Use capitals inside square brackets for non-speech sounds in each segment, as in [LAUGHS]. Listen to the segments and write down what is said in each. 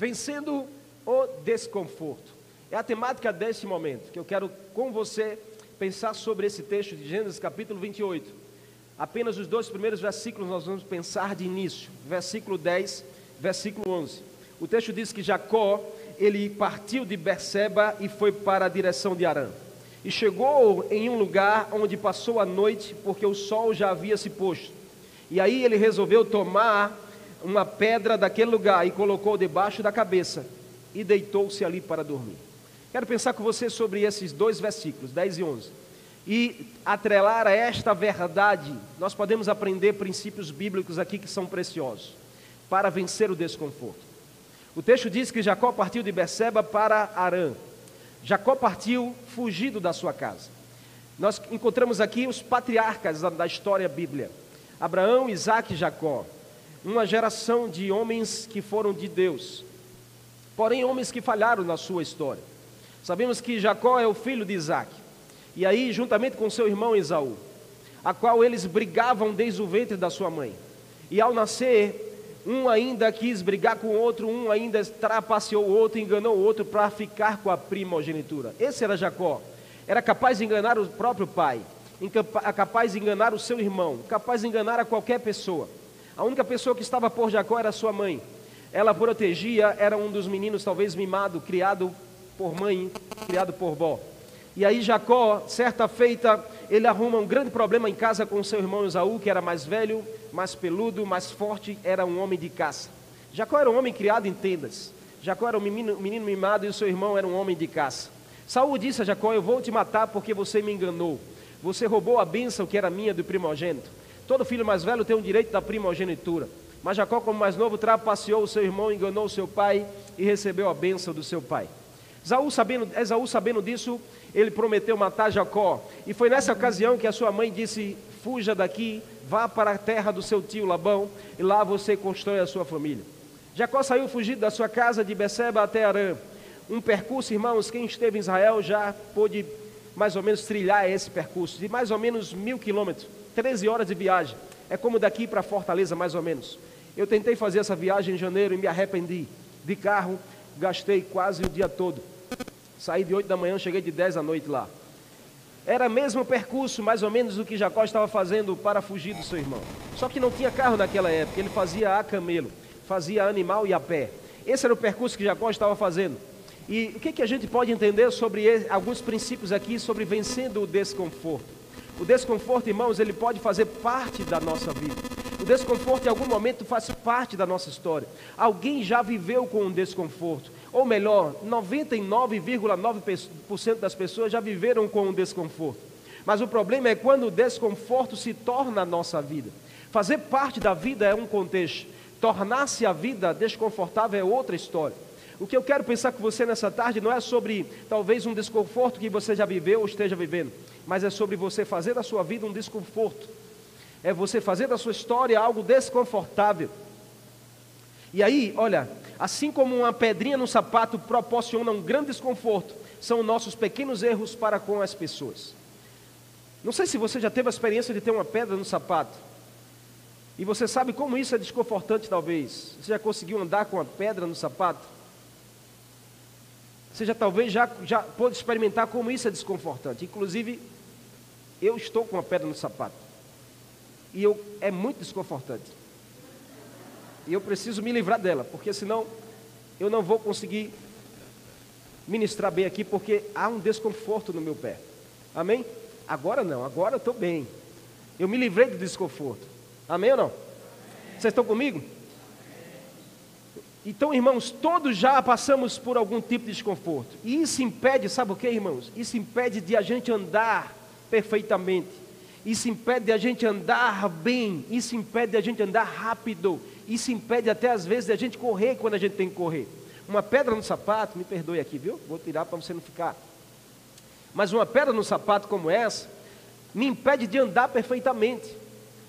Vencendo o desconforto. É a temática deste momento que eu quero com você pensar sobre esse texto de Gênesis capítulo 28. Apenas os dois primeiros versículos nós vamos pensar de início, versículo 10, versículo 11. O texto diz que Jacó, ele partiu de Berseba e foi para a direção de Arã. E chegou em um lugar onde passou a noite, porque o sol já havia se posto. E aí ele resolveu tomar uma pedra daquele lugar e colocou debaixo da cabeça e deitou-se ali para dormir. Quero pensar com você sobre esses dois versículos, 10 e 11. E atrelar a esta verdade, nós podemos aprender princípios bíblicos aqui que são preciosos para vencer o desconforto. O texto diz que Jacó partiu de Beceba para Arã. Jacó partiu fugido da sua casa. Nós encontramos aqui os patriarcas da história bíblia: Abraão, Isaac e Jacó. Uma geração de homens que foram de Deus, porém homens que falharam na sua história. Sabemos que Jacó é o filho de Isaac, e aí, juntamente com seu irmão Esaú, a qual eles brigavam desde o ventre da sua mãe. E ao nascer, um ainda quis brigar com o outro, um ainda trapaceou o outro, enganou o outro para ficar com a primogenitura. Esse era Jacó. Era capaz de enganar o próprio pai, capaz de enganar o seu irmão, capaz de enganar a qualquer pessoa. A única pessoa que estava por Jacó era sua mãe. Ela protegia, era um dos meninos talvez mimado, criado por mãe, criado por vó. E aí Jacó, certa feita, ele arruma um grande problema em casa com seu irmão Esaú, que era mais velho, mais peludo, mais forte, era um homem de caça. Jacó era um homem criado em tendas. Jacó era um menino, menino mimado e o seu irmão era um homem de caça. Saúl disse a Jacó: Eu vou te matar porque você me enganou. Você roubou a bênção que era minha do primogênito. Todo filho mais velho tem o direito da primogenitura. Mas Jacó, como mais novo, trapaceou o seu irmão, enganou seu pai e recebeu a bênção do seu pai. Esaú sabendo, Esaú, sabendo disso, ele prometeu matar Jacó. E foi nessa ocasião que a sua mãe disse: Fuja daqui, vá para a terra do seu tio Labão, e lá você constrói a sua família. Jacó saiu fugido da sua casa de Beceba até Arã. Um percurso, irmãos, quem esteve em Israel já pôde mais ou menos trilhar esse percurso, de mais ou menos mil quilômetros, 13 horas de viagem. É como daqui para Fortaleza, mais ou menos. Eu tentei fazer essa viagem em janeiro e me arrependi. De carro, gastei quase o dia todo. Saí de 8 da manhã, cheguei de 10 da noite lá. Era mesmo percurso, mais ou menos, do que Jacó estava fazendo para fugir do seu irmão. Só que não tinha carro naquela época, ele fazia a camelo, fazia animal e a pé. Esse era o percurso que Jacó estava fazendo. E o que, que a gente pode entender sobre alguns princípios aqui sobre vencendo o desconforto? O desconforto, irmãos, ele pode fazer parte da nossa vida. O desconforto em algum momento faz parte da nossa história. Alguém já viveu com um desconforto. Ou melhor, 99,9% das pessoas já viveram com um desconforto. Mas o problema é quando o desconforto se torna a nossa vida. Fazer parte da vida é um contexto, tornar-se a vida desconfortável é outra história. O que eu quero pensar com você nessa tarde não é sobre talvez um desconforto que você já viveu ou esteja vivendo, mas é sobre você fazer da sua vida um desconforto. É você fazer da sua história algo desconfortável. E aí, olha, assim como uma pedrinha no sapato proporciona um grande desconforto, são nossos pequenos erros para com as pessoas. Não sei se você já teve a experiência de ter uma pedra no sapato. E você sabe como isso é desconfortante, talvez. Você já conseguiu andar com uma pedra no sapato? Você já talvez já, já pôde experimentar como isso é desconfortante. Inclusive, eu estou com uma pedra no sapato. E eu, é muito desconfortante. E eu preciso me livrar dela, porque senão eu não vou conseguir ministrar bem aqui, porque há um desconforto no meu pé. Amém? Agora não, agora eu estou bem. Eu me livrei do desconforto. Amém ou não? Vocês estão comigo? Então, irmãos, todos já passamos por algum tipo de desconforto. E isso impede, sabe o que, irmãos? Isso impede de a gente andar perfeitamente. Isso impede de a gente andar bem. Isso impede de a gente andar rápido. Isso impede até às vezes de a gente correr quando a gente tem que correr. Uma pedra no sapato, me perdoe aqui, viu? Vou tirar para você não ficar. Mas uma pedra no sapato como essa me impede de andar perfeitamente.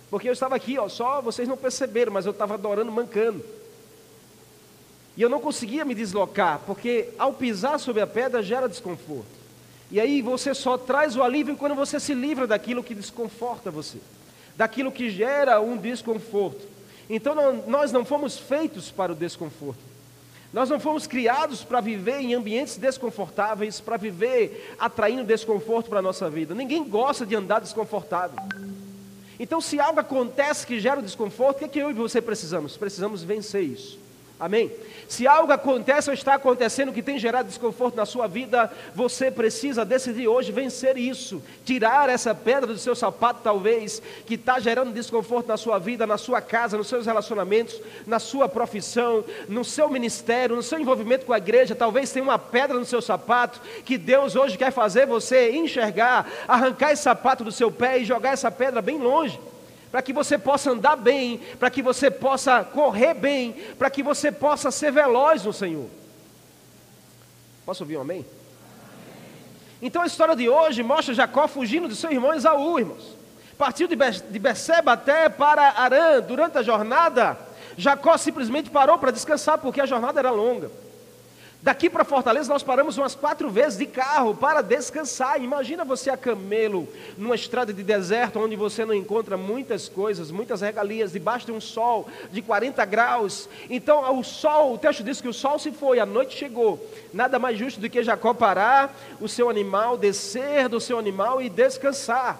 Porque eu estava aqui, ó, só vocês não perceberam, mas eu estava adorando mancando. E eu não conseguia me deslocar, porque ao pisar sobre a pedra gera desconforto. E aí você só traz o alívio quando você se livra daquilo que desconforta você, daquilo que gera um desconforto. Então não, nós não fomos feitos para o desconforto. Nós não fomos criados para viver em ambientes desconfortáveis, para viver atraindo desconforto para a nossa vida. Ninguém gosta de andar desconfortável. Então, se algo acontece que gera desconforto, o que, é que eu e você precisamos? Precisamos vencer isso. Amém? Se algo acontece ou está acontecendo que tem gerado desconforto na sua vida, você precisa decidir hoje vencer isso, tirar essa pedra do seu sapato, talvez, que está gerando desconforto na sua vida, na sua casa, nos seus relacionamentos, na sua profissão, no seu ministério, no seu envolvimento com a igreja. Talvez tenha uma pedra no seu sapato que Deus hoje quer fazer você enxergar, arrancar esse sapato do seu pé e jogar essa pedra bem longe para que você possa andar bem, para que você possa correr bem, para que você possa ser veloz no Senhor. Posso ouvir um amém? Então a história de hoje mostra Jacó fugindo de seu irmão Esaú, irmãos. Partiu de Beceba até para Arã. Durante a jornada, Jacó simplesmente parou para descansar, porque a jornada era longa. Daqui para Fortaleza nós paramos umas quatro vezes de carro para descansar. Imagina você a camelo numa estrada de deserto onde você não encontra muitas coisas, muitas regalias, debaixo de um sol de 40 graus. Então o sol, o texto diz que o sol se foi, a noite chegou. Nada mais justo do que Jacó parar o seu animal, descer do seu animal e descansar.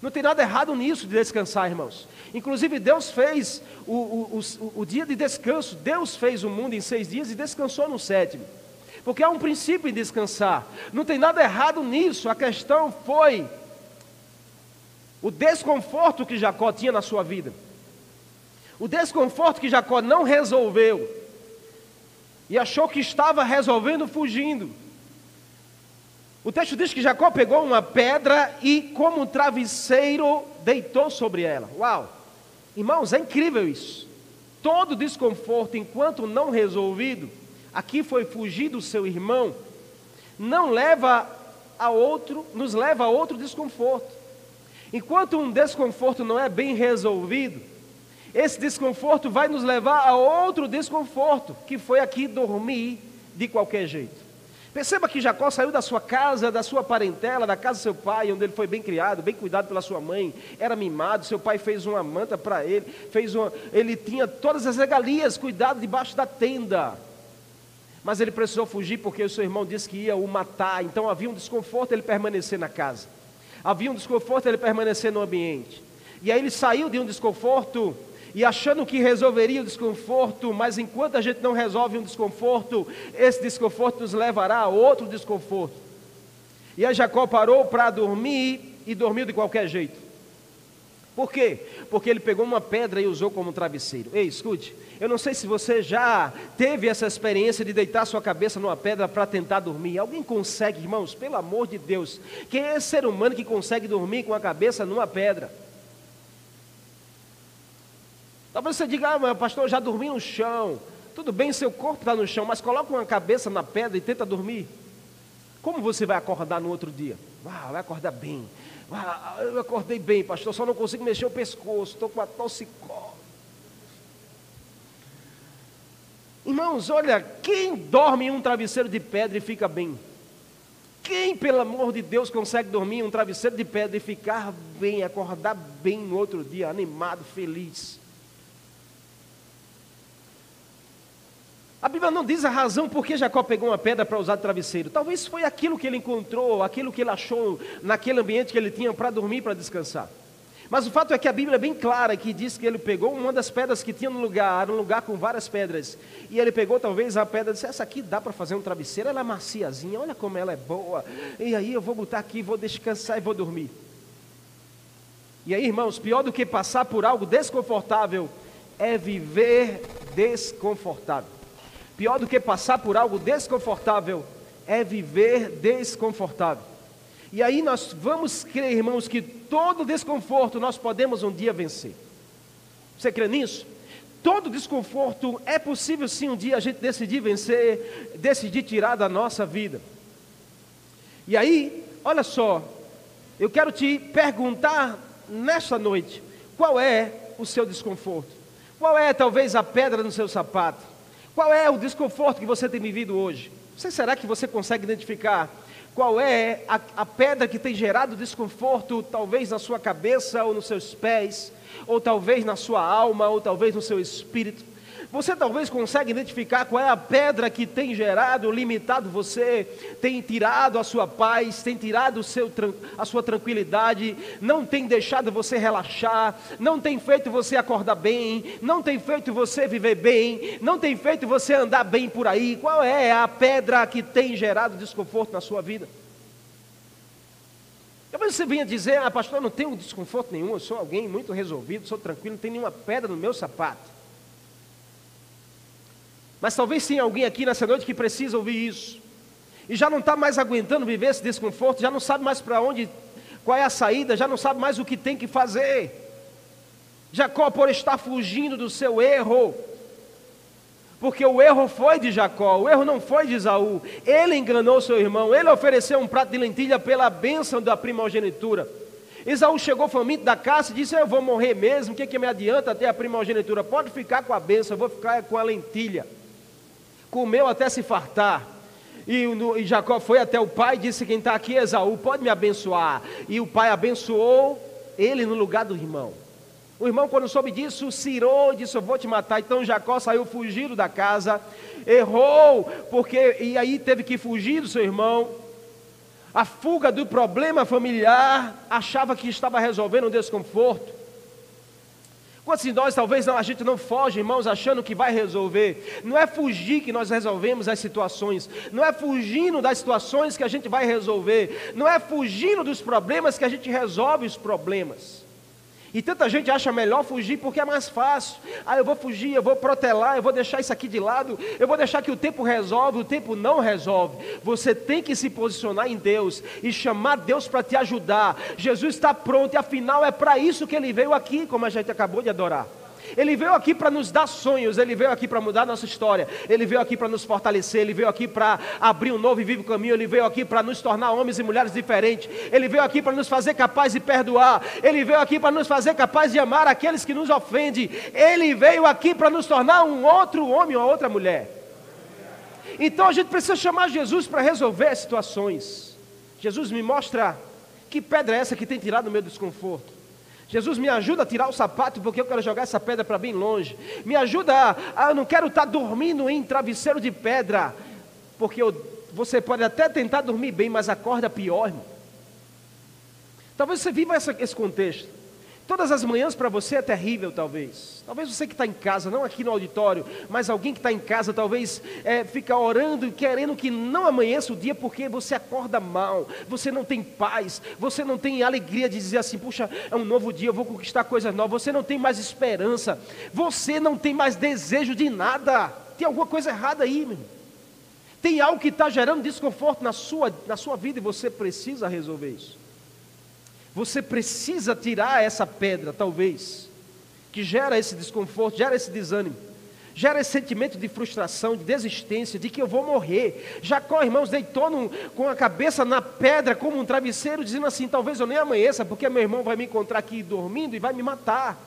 Não tem nada errado nisso de descansar, irmãos. Inclusive, Deus fez o, o, o, o dia de descanso. Deus fez o mundo em seis dias e descansou no sétimo. Porque há um princípio em descansar. Não tem nada errado nisso. A questão foi o desconforto que Jacó tinha na sua vida. O desconforto que Jacó não resolveu. E achou que estava resolvendo fugindo. O texto diz que Jacó pegou uma pedra e, como um travesseiro, deitou sobre ela. Uau! Irmãos, é incrível isso. Todo desconforto, enquanto não resolvido, aqui foi fugir do seu irmão, não leva a outro, nos leva a outro desconforto. Enquanto um desconforto não é bem resolvido, esse desconforto vai nos levar a outro desconforto, que foi aqui dormir de qualquer jeito. Perceba que Jacó saiu da sua casa, da sua parentela, da casa do seu pai, onde ele foi bem criado, bem cuidado pela sua mãe, era mimado, seu pai fez uma manta para ele, fez uma, ele tinha todas as regalias, cuidado debaixo da tenda. Mas ele precisou fugir porque o seu irmão disse que ia o matar. Então havia um desconforto ele permanecer na casa. Havia um desconforto ele permanecer no ambiente. E aí ele saiu de um desconforto e achando que resolveria o desconforto, mas enquanto a gente não resolve um desconforto, esse desconforto nos levará a outro desconforto. E aí Jacó parou para dormir e dormiu de qualquer jeito. Por quê? Porque ele pegou uma pedra e usou como travesseiro. Ei, escute, eu não sei se você já teve essa experiência de deitar sua cabeça numa pedra para tentar dormir. Alguém consegue, irmãos, pelo amor de Deus? Quem é esse ser humano que consegue dormir com a cabeça numa pedra? Talvez você diga, ah, mas pastor, eu já dormi no chão. Tudo bem, seu corpo está no chão, mas coloca uma cabeça na pedra e tenta dormir. Como você vai acordar no outro dia? Ah, vai acordar bem. Ah, eu acordei bem, pastor, só não consigo mexer o pescoço, estou com a toxicose. Irmãos, olha, quem dorme em um travesseiro de pedra e fica bem? Quem, pelo amor de Deus, consegue dormir em um travesseiro de pedra e ficar bem, acordar bem no outro dia, animado, feliz? A Bíblia não diz a razão por que Jacó pegou uma pedra para usar de travesseiro. Talvez foi aquilo que ele encontrou, aquilo que ele achou naquele ambiente que ele tinha para dormir, para descansar. Mas o fato é que a Bíblia é bem clara que diz que ele pegou uma das pedras que tinha no lugar, era um lugar com várias pedras. E ele pegou talvez a pedra e disse: Essa aqui dá para fazer um travesseiro, ela é maciazinha, olha como ela é boa. E aí eu vou botar aqui, vou descansar e vou dormir. E aí, irmãos, pior do que passar por algo desconfortável é viver desconfortável. Pior do que passar por algo desconfortável é viver desconfortável. E aí nós vamos crer, irmãos, que todo desconforto nós podemos um dia vencer. Você crê nisso? Todo desconforto é possível sim um dia a gente decidir vencer, decidir tirar da nossa vida. E aí, olha só, eu quero te perguntar nesta noite: qual é o seu desconforto? Qual é talvez a pedra no seu sapato? Qual é o desconforto que você tem vivido hoje? Você será que você consegue identificar qual é a, a pedra que tem gerado desconforto, talvez na sua cabeça ou nos seus pés, ou talvez na sua alma, ou talvez no seu espírito. Você talvez consiga identificar qual é a pedra que tem gerado, limitado você, tem tirado a sua paz, tem tirado seu, a sua tranquilidade, não tem deixado você relaxar, não tem feito você acordar bem, não tem feito você viver bem, não tem feito você andar bem por aí. Qual é a pedra que tem gerado desconforto na sua vida? Talvez você venha dizer, ah, pastor, eu não tenho desconforto nenhum, eu sou alguém muito resolvido, sou tranquilo, não tem nenhuma pedra no meu sapato. Mas talvez tenha alguém aqui nessa noite que precisa ouvir isso. E já não está mais aguentando viver esse desconforto, já não sabe mais para onde, qual é a saída, já não sabe mais o que tem que fazer. Jacó, por estar fugindo do seu erro, porque o erro foi de Jacó, o erro não foi de Isaú. Ele enganou seu irmão, ele ofereceu um prato de lentilha pela bênção da primogenitura. Isaú chegou faminto da caça e disse: Eu vou morrer mesmo, o que, que me adianta ter a primogenitura? Pode ficar com a bênção, eu vou ficar com a lentilha comeu até se fartar. E, e Jacó foi até o pai e disse: Quem está aqui, Esaú, pode me abençoar. E o pai abençoou ele no lugar do irmão. O irmão, quando soube disso, cirou e disse: Eu vou te matar. Então Jacó saiu fugindo da casa, errou, porque e aí teve que fugir do seu irmão. A fuga do problema familiar, achava que estava resolvendo um desconforto. Quantos de nós talvez não, a gente não foge, irmãos, achando que vai resolver? Não é fugir que nós resolvemos as situações, não é fugindo das situações que a gente vai resolver, não é fugindo dos problemas que a gente resolve os problemas. E tanta gente acha melhor fugir porque é mais fácil. Ah, eu vou fugir, eu vou protelar, eu vou deixar isso aqui de lado, eu vou deixar que o tempo resolve, o tempo não resolve. Você tem que se posicionar em Deus e chamar Deus para te ajudar. Jesus está pronto e afinal é para isso que ele veio aqui, como a gente acabou de adorar. Ele veio aqui para nos dar sonhos, ele veio aqui para mudar nossa história, ele veio aqui para nos fortalecer, ele veio aqui para abrir um novo e vivo caminho, ele veio aqui para nos tornar homens e mulheres diferentes, ele veio aqui para nos fazer capazes de perdoar, ele veio aqui para nos fazer capazes de amar aqueles que nos ofendem, ele veio aqui para nos tornar um outro homem ou outra mulher. Então a gente precisa chamar Jesus para resolver as situações. Jesus me mostra que pedra é essa que tem tirado o meu desconforto. Jesus me ajuda a tirar o sapato porque eu quero jogar essa pedra para bem longe. Me ajuda a, a eu não quero estar tá dormindo em travesseiro de pedra, porque eu, você pode até tentar dormir bem, mas acorda pior, irmão. Talvez você viva essa, esse contexto. Todas as manhãs para você é terrível, talvez. Talvez você que está em casa, não aqui no auditório, mas alguém que está em casa, talvez é, fica orando e querendo que não amanheça o dia porque você acorda mal, você não tem paz, você não tem alegria de dizer assim: puxa, é um novo dia, eu vou conquistar coisas novas. Você não tem mais esperança, você não tem mais desejo de nada. Tem alguma coisa errada aí, meu. Tem algo que está gerando desconforto na sua, na sua vida e você precisa resolver isso. Você precisa tirar essa pedra, talvez, que gera esse desconforto, gera esse desânimo, gera esse sentimento de frustração, de desistência, de que eu vou morrer. Jacó, irmãos, deitou num, com a cabeça na pedra como um travesseiro, dizendo assim: talvez eu nem amanheça, porque meu irmão vai me encontrar aqui dormindo e vai me matar.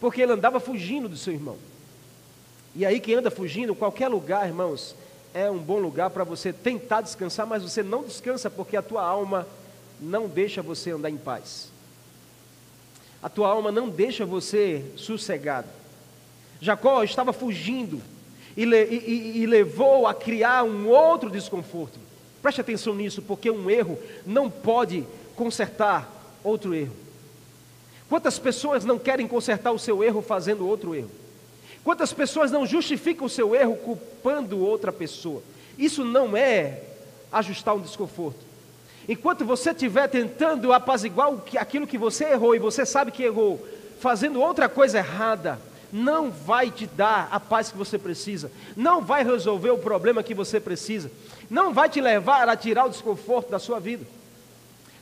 Porque ele andava fugindo do seu irmão. E aí, quem anda fugindo, qualquer lugar, irmãos, é um bom lugar para você tentar descansar, mas você não descansa porque a tua alma não deixa você andar em paz. A tua alma não deixa você sossegado. Jacó estava fugindo e, e, e, levou a criar um outro desconforto. Preste atenção nisso, porque um erro não pode consertar outro erro. Quantas pessoas não querem consertar o seu erro fazendo outro erro? Quantas pessoas não justificam o seu erro culpando outra pessoa? Isso não é ajustar um desconforto. Enquanto você estiver tentando apaziguar aquilo que você errou e você sabe que errou, fazendo outra coisa errada, não vai te dar a paz que você precisa, não vai resolver o problema que você precisa, não vai te levar a tirar o desconforto da sua vida.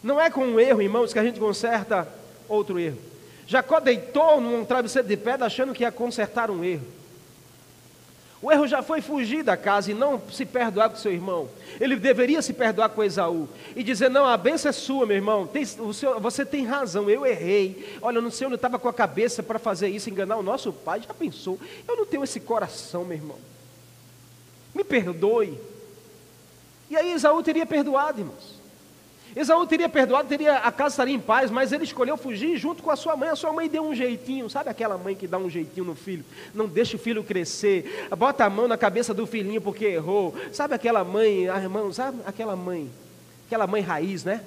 Não é com um erro, irmãos, que a gente conserta outro erro. Jacó deitou num travesseiro de pedra achando que ia consertar um erro. O erro já foi fugir da casa e não se perdoar com seu irmão. Ele deveria se perdoar com Esaú e dizer: Não, a benção é sua, meu irmão. Tem, senhor, você tem razão, eu errei. Olha, eu não sei onde estava com a cabeça para fazer isso, enganar o nosso pai. Já pensou? Eu não tenho esse coração, meu irmão. Me perdoe. E aí Esaú teria perdoado, irmãos. Esaú teria perdoado, teria, a casa estaria em paz, mas ele escolheu fugir junto com a sua mãe. A sua mãe deu um jeitinho, sabe aquela mãe que dá um jeitinho no filho? Não deixa o filho crescer, bota a mão na cabeça do filhinho porque errou. Sabe aquela mãe, ah, irmão, sabe aquela mãe, aquela mãe raiz, né?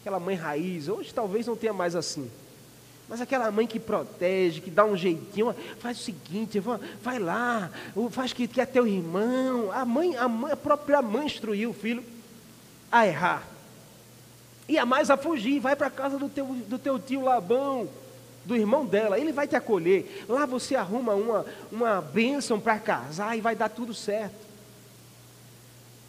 Aquela mãe raiz. Hoje talvez não tenha mais assim. Mas aquela mãe que protege, que dá um jeitinho, faz o seguinte, vai lá, faz que quer teu irmão. A mãe, a, mãe, a própria mãe instruiu o filho a errar. E a mais a fugir, vai para a casa do teu, do teu tio Labão, do irmão dela, ele vai te acolher. Lá você arruma uma, uma bênção para casar e vai dar tudo certo.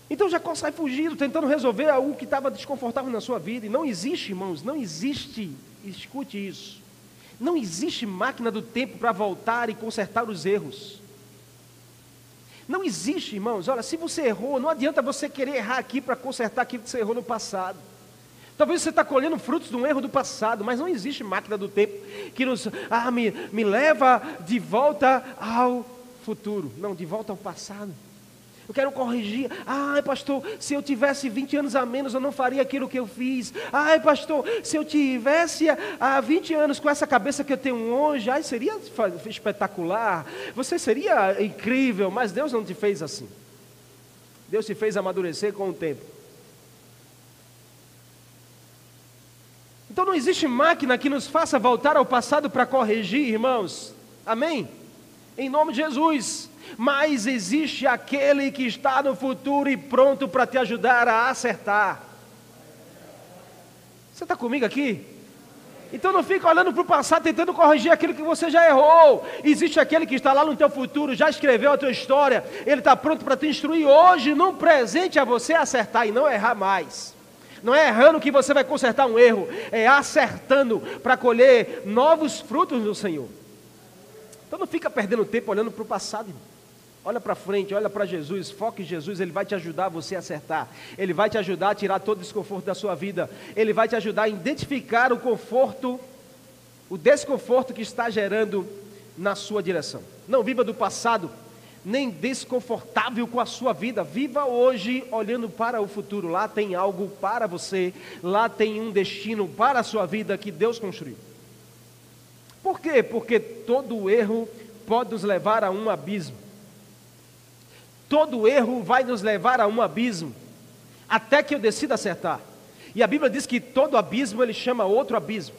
Então Jacó sai fugindo, tentando resolver algo que estava desconfortável na sua vida. E não existe, irmãos, não existe, escute isso. Não existe máquina do tempo para voltar e consertar os erros. Não existe, irmãos. Olha, se você errou, não adianta você querer errar aqui para consertar aquilo que você errou no passado. Talvez você está colhendo frutos de um erro do passado, mas não existe máquina do tempo que nos ah, me, me leva de volta ao futuro. Não, de volta ao passado. Eu quero corrigir. Ai, pastor, se eu tivesse 20 anos a menos, eu não faria aquilo que eu fiz. Ai, pastor, se eu tivesse há 20 anos com essa cabeça que eu tenho hoje, ai, seria espetacular. Você seria incrível, mas Deus não te fez assim. Deus te fez amadurecer com o tempo. Então não existe máquina que nos faça voltar ao passado para corrigir, irmãos. Amém? Em nome de Jesus. Mas existe aquele que está no futuro e pronto para te ajudar a acertar. Você está comigo aqui? Então não fica olhando para o passado tentando corrigir aquilo que você já errou. Existe aquele que está lá no teu futuro, já escreveu a tua história, ele está pronto para te instruir hoje, no presente, a você acertar e não errar mais. Não é errando que você vai consertar um erro, é acertando para colher novos frutos do Senhor. Então não fica perdendo tempo olhando para o passado. Olha para frente, olha para Jesus, foque em Jesus, Ele vai te ajudar a você acertar. Ele vai te ajudar a tirar todo o desconforto da sua vida. Ele vai te ajudar a identificar o conforto, o desconforto que está gerando na sua direção. Não viva do passado, nem desconfortável com a sua vida. Viva hoje olhando para o futuro. Lá tem algo para você, lá tem um destino para a sua vida que Deus construiu. Por quê? Porque todo erro pode nos levar a um abismo. Todo erro vai nos levar a um abismo, até que eu decida acertar. E a Bíblia diz que todo abismo ele chama outro abismo.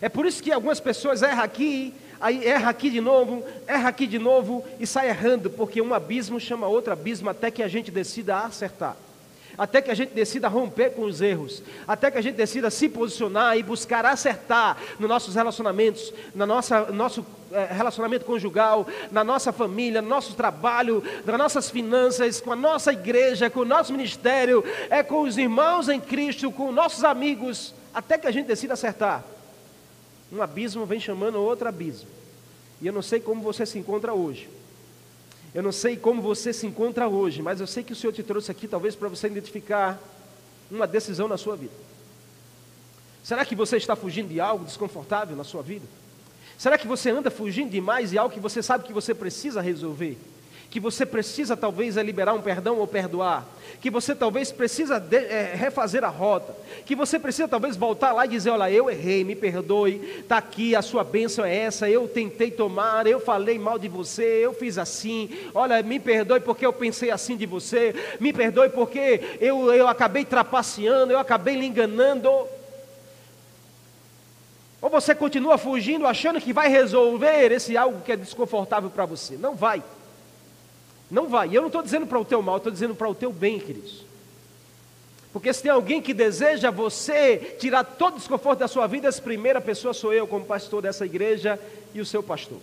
É por isso que algumas pessoas erram aqui aí erra aqui de novo, erra aqui de novo e sai errando, porque um abismo chama outro abismo até que a gente decida acertar. Até que a gente decida romper com os erros, até que a gente decida se posicionar e buscar acertar nos nossos relacionamentos, no nossa, nosso é, relacionamento conjugal, na nossa família, no nosso trabalho, nas nossas finanças, com a nossa igreja, com o nosso ministério, é com os irmãos em Cristo, com nossos amigos, até que a gente decida acertar um abismo vem chamando outro abismo. E eu não sei como você se encontra hoje. Eu não sei como você se encontra hoje, mas eu sei que o Senhor te trouxe aqui talvez para você identificar uma decisão na sua vida. Será que você está fugindo de algo desconfortável na sua vida? Será que você anda fugindo demais de algo que você sabe que você precisa resolver? Que você precisa talvez é liberar um perdão ou perdoar, que você talvez precisa de, é, refazer a rota, que você precisa talvez voltar lá e dizer, olha, eu errei, me perdoe, está aqui, a sua bênção é essa, eu tentei tomar, eu falei mal de você, eu fiz assim, olha, me perdoe porque eu pensei assim de você, me perdoe porque eu, eu acabei trapaceando, eu acabei lhe enganando. Ou você continua fugindo achando que vai resolver esse algo que é desconfortável para você? Não vai. Não vai. E eu não estou dizendo para o teu mal, estou dizendo para o teu bem, queridos. Porque se tem alguém que deseja você tirar todo o desconforto da sua vida, essa primeira pessoa sou eu, como pastor dessa igreja e o seu pastor.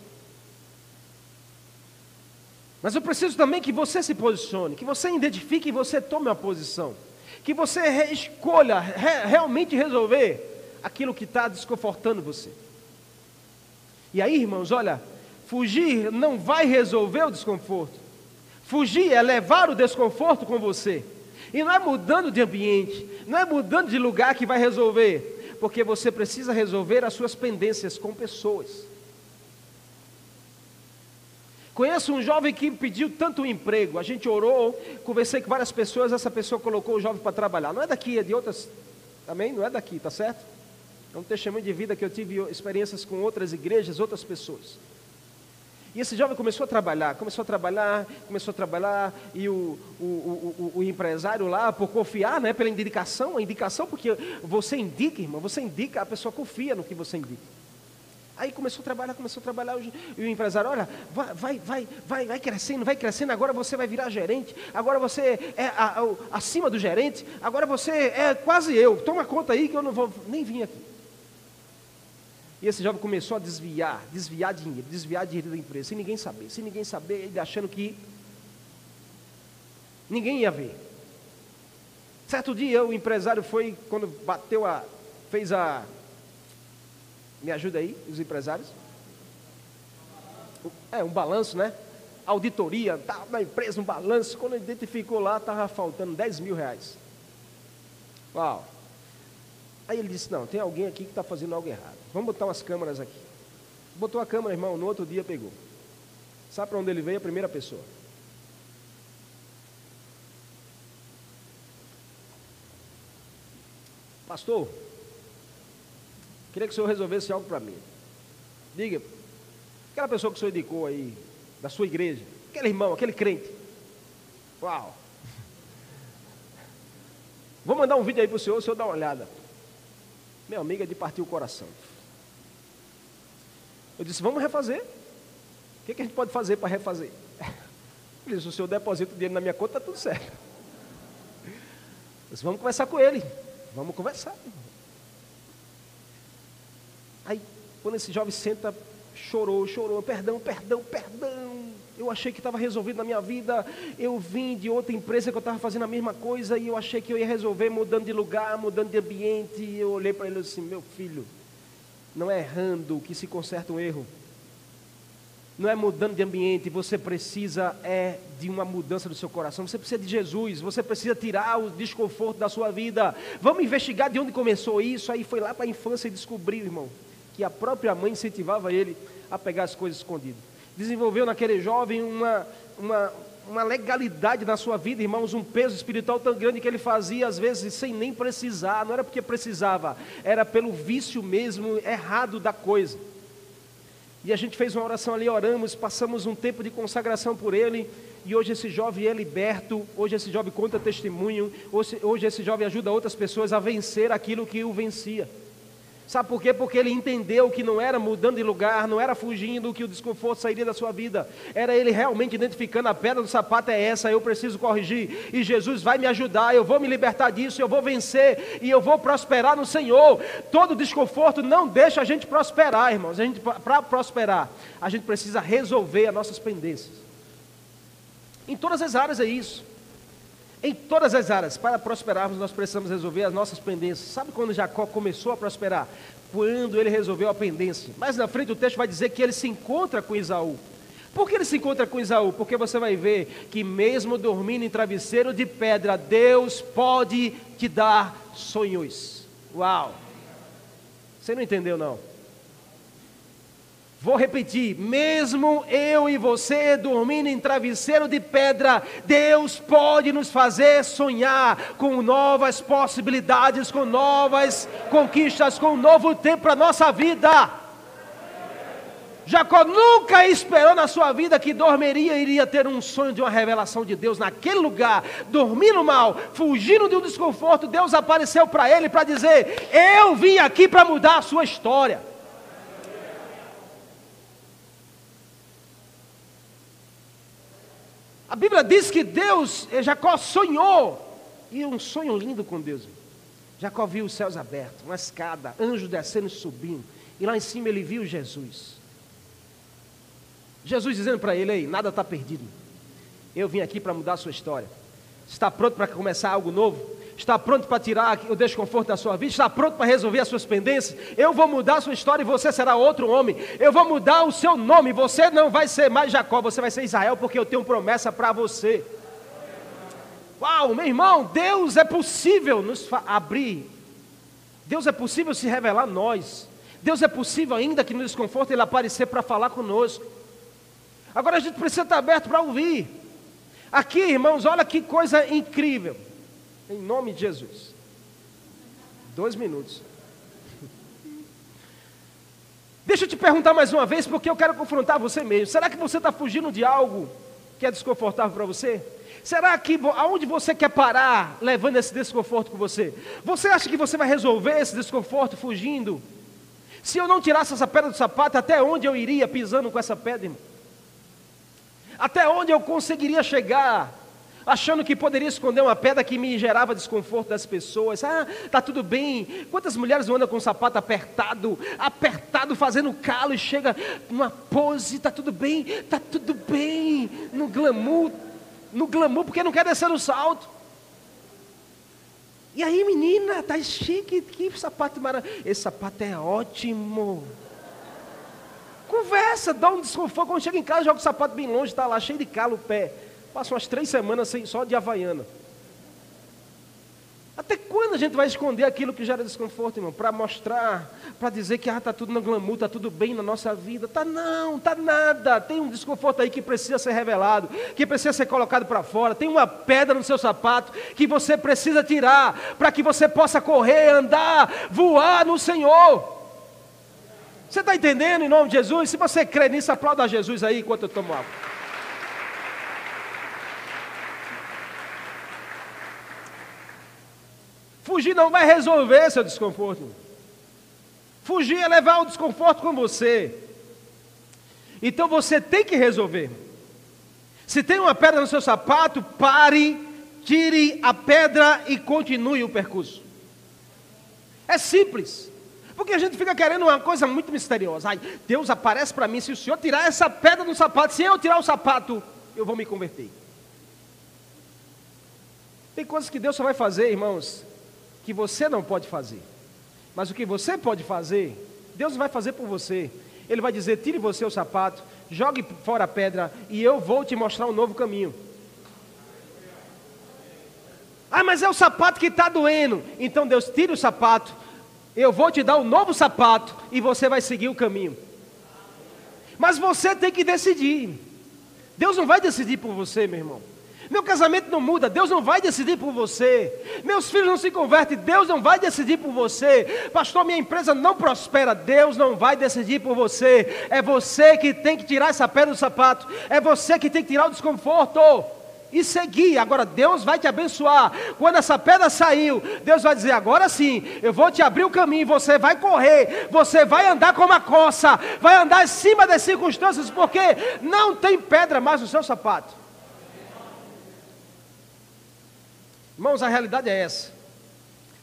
Mas eu preciso também que você se posicione, que você identifique e você tome uma posição. Que você escolha re realmente resolver aquilo que está desconfortando você. E aí, irmãos, olha, fugir não vai resolver o desconforto. Fugir é levar o desconforto com você. E não é mudando de ambiente, não é mudando de lugar que vai resolver, porque você precisa resolver as suas pendências com pessoas. Conheço um jovem que pediu tanto emprego. A gente orou, conversei com várias pessoas, essa pessoa colocou o jovem para trabalhar. Não é daqui, é de outras. Amém? Não é daqui, tá certo? É um testemunho de vida que eu tive experiências com outras igrejas, outras pessoas. E esse jovem começou a trabalhar, começou a trabalhar, começou a trabalhar, e o, o, o, o, empresário lá, por confiar, né, pela indicação, a indicação, porque você indica, irmão, você indica, a pessoa confia no que você indica. Aí começou a trabalhar, começou a trabalhar, e o empresário, olha, vai, vai, vai, vai, crescendo, vai crescendo, agora você vai virar gerente, agora você é a, a, acima do gerente, agora você é quase eu, toma conta aí que eu não vou nem vir aqui. E esse jovem começou a desviar, desviar dinheiro, desviar dinheiro da empresa, sem ninguém saber, sem ninguém saber, ele achando que ninguém ia ver. Certo dia o empresário foi, quando bateu a, fez a, me ajuda aí, os empresários? É, um balanço, né? Auditoria, estava na empresa, um balanço, quando identificou lá, estava faltando 10 mil reais. Uau! Aí ele disse: Não, tem alguém aqui que está fazendo algo errado. Vamos botar umas câmeras aqui. Botou a câmera, irmão, no outro dia pegou. Sabe para onde ele veio? A primeira pessoa. Pastor, queria que o senhor resolvesse algo para mim. Diga, aquela pessoa que o senhor indicou aí, da sua igreja, aquele irmão, aquele crente. Uau! [LAUGHS] Vou mandar um vídeo aí para o senhor, o senhor dá uma olhada. Meu amigo é de partir o coração. Eu disse, vamos refazer. O que, que a gente pode fazer para refazer? [LAUGHS] Ele disse, o senhor deposita o dinheiro na minha conta, está tudo certo. Eu disse, vamos conversar com ele. Vamos conversar. Aí, quando esse jovem senta, chorou, chorou, perdão, perdão, perdão. Eu achei que estava resolvido na minha vida. Eu vim de outra empresa que eu estava fazendo a mesma coisa e eu achei que eu ia resolver mudando de lugar, mudando de ambiente. E eu olhei para ele e disse: Meu filho, não é errando que se conserta um erro. Não é mudando de ambiente, você precisa é de uma mudança do seu coração. Você precisa de Jesus, você precisa tirar o desconforto da sua vida. Vamos investigar de onde começou isso. Aí foi lá para a infância e descobriu, irmão, que a própria mãe incentivava ele a pegar as coisas escondidas desenvolveu naquele jovem uma, uma, uma legalidade na sua vida, irmãos, um peso espiritual tão grande que ele fazia às vezes sem nem precisar, não era porque precisava, era pelo vício mesmo errado da coisa. E a gente fez uma oração ali, oramos, passamos um tempo de consagração por ele, e hoje esse jovem é liberto, hoje esse jovem conta testemunho, hoje, hoje esse jovem ajuda outras pessoas a vencer aquilo que o vencia. Sabe por quê? Porque ele entendeu que não era mudando de lugar, não era fugindo que o desconforto sairia da sua vida. Era ele realmente identificando a pedra do sapato é essa, eu preciso corrigir. E Jesus vai me ajudar, eu vou me libertar disso, eu vou vencer e eu vou prosperar no Senhor. Todo desconforto não deixa a gente prosperar, irmãos. A gente para prosperar, a gente precisa resolver as nossas pendências. Em todas as áreas é isso. Em todas as áreas, para prosperarmos, nós precisamos resolver as nossas pendências. Sabe quando Jacó começou a prosperar? Quando ele resolveu a pendência. Mais na frente o texto vai dizer que ele se encontra com Isaú. Por que ele se encontra com Isaú? Porque você vai ver que, mesmo dormindo em travesseiro de pedra, Deus pode te dar sonhos. Uau! Você não entendeu, não? Vou repetir: mesmo eu e você dormindo em travesseiro de pedra, Deus pode nos fazer sonhar com novas possibilidades, com novas conquistas, com um novo tempo para a nossa vida. Jacó nunca esperou na sua vida que dormiria e iria ter um sonho de uma revelação de Deus naquele lugar, dormindo mal, fugindo de um desconforto. Deus apareceu para ele para dizer: Eu vim aqui para mudar a sua história. A Bíblia diz que Deus, eh, Jacó sonhou, e um sonho lindo com Deus. Jacó viu os céus abertos, uma escada, anjos descendo e subindo, e lá em cima ele viu Jesus. Jesus dizendo para ele: Ei, nada está perdido. Eu vim aqui para mudar a sua história. Está pronto para começar algo novo? Está pronto para tirar o desconforto da sua vida? Está pronto para resolver as suas pendências? Eu vou mudar a sua história e você será outro homem. Eu vou mudar o seu nome. Você não vai ser mais Jacó, você vai ser Israel, porque eu tenho promessa para você. Uau, meu irmão, Deus é possível nos abrir. Deus é possível se revelar a nós. Deus é possível, ainda que no desconforto, Ele aparecer para falar conosco. Agora a gente precisa estar aberto para ouvir. Aqui, irmãos, olha que coisa incrível. Em nome de Jesus. Dois minutos. [LAUGHS] Deixa eu te perguntar mais uma vez, porque eu quero confrontar você mesmo. Será que você está fugindo de algo que é desconfortável para você? Será que aonde você quer parar levando esse desconforto com você? Você acha que você vai resolver esse desconforto fugindo? Se eu não tirasse essa pedra do sapato, até onde eu iria pisando com essa pedra, irmão? Até onde eu conseguiria chegar? Achando que poderia esconder uma pedra que me gerava desconforto das pessoas. Ah, tá tudo bem. Quantas mulheres andam com o sapato apertado, apertado, fazendo calo e chega numa pose, tá tudo bem, tá tudo bem, no glamour, no glamour, porque não quer descer no salto. E aí, menina, tá chique, que sapato maravilhoso. Esse sapato é ótimo. Conversa, dá um desconforto. Quando chega em casa, joga o sapato bem longe, está lá cheio de calo o pé. Passa umas três semanas sem, só de havaiana. Até quando a gente vai esconder aquilo que gera desconforto, irmão? Para mostrar, para dizer que ah, está tudo no glamour, está tudo bem na nossa vida. Tá não, tá nada. Tem um desconforto aí que precisa ser revelado, que precisa ser colocado para fora. Tem uma pedra no seu sapato que você precisa tirar para que você possa correr, andar, voar no Senhor. Você está entendendo em nome de Jesus? Se você crê nisso, aplauda a Jesus aí enquanto eu tomo água. Fugir não vai resolver seu desconforto. Fugir é levar o desconforto com você. Então você tem que resolver. Se tem uma pedra no seu sapato, pare, tire a pedra e continue o percurso. É simples. Porque a gente fica querendo uma coisa muito misteriosa. Ai, Deus aparece para mim, se o Senhor tirar essa pedra do sapato, se eu tirar o sapato, eu vou me converter. Tem coisas que Deus só vai fazer, irmãos, que você não pode fazer. Mas o que você pode fazer, Deus vai fazer por você. Ele vai dizer: tire você o sapato, jogue fora a pedra, e eu vou te mostrar um novo caminho. Ah, mas é o sapato que está doendo. Então Deus tira o sapato, eu vou te dar um novo sapato e você vai seguir o caminho. Mas você tem que decidir. Deus não vai decidir por você, meu irmão. Meu casamento não muda, Deus não vai decidir por você. Meus filhos não se convertem, Deus não vai decidir por você. Pastor, minha empresa não prospera, Deus não vai decidir por você. É você que tem que tirar essa pedra do sapato, é você que tem que tirar o desconforto e seguir. Agora Deus vai te abençoar. Quando essa pedra saiu, Deus vai dizer: agora sim, eu vou te abrir o caminho. Você vai correr, você vai andar como a coça, vai andar acima das circunstâncias, porque não tem pedra mais no seu sapato. Irmãos, a realidade é essa.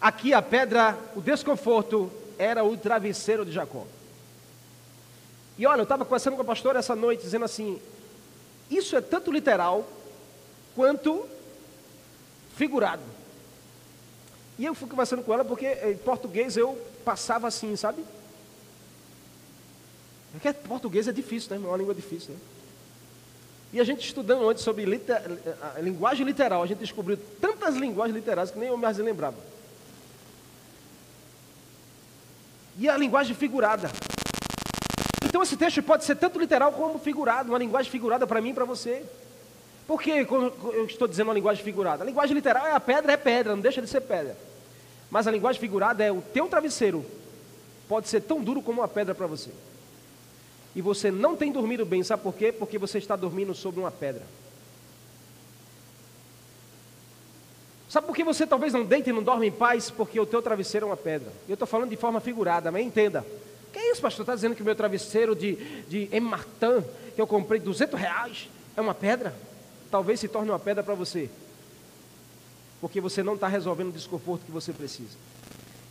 Aqui a pedra, o desconforto, era o travesseiro de Jacó. E olha, eu estava conversando com a pastora essa noite, dizendo assim: isso é tanto literal quanto figurado. E eu fui conversando com ela porque em português eu passava assim, sabe? Porque português é difícil, né? É uma língua difícil, né? E a gente estudando antes sobre liter, a linguagem literal, a gente descobriu tantas linguagens literais que nem eu mais lembrava. E a linguagem figurada. Então esse texto pode ser tanto literal como figurado, uma linguagem figurada para mim e para você. Por que eu estou dizendo uma linguagem figurada? A linguagem literal é a pedra, é pedra, não deixa de ser pedra. Mas a linguagem figurada é o teu travesseiro. Pode ser tão duro como uma pedra para você e você não tem dormido bem, sabe por quê? Porque você está dormindo sobre uma pedra. Sabe por que você talvez não deita e não dorme em paz? Porque o teu travesseiro é uma pedra. Eu estou falando de forma figurada, mas entenda. Que é isso, pastor? Está dizendo que o meu travesseiro de, de M. Que eu comprei 200 reais, é uma pedra? Talvez se torne uma pedra para você. Porque você não está resolvendo o desconforto que você precisa.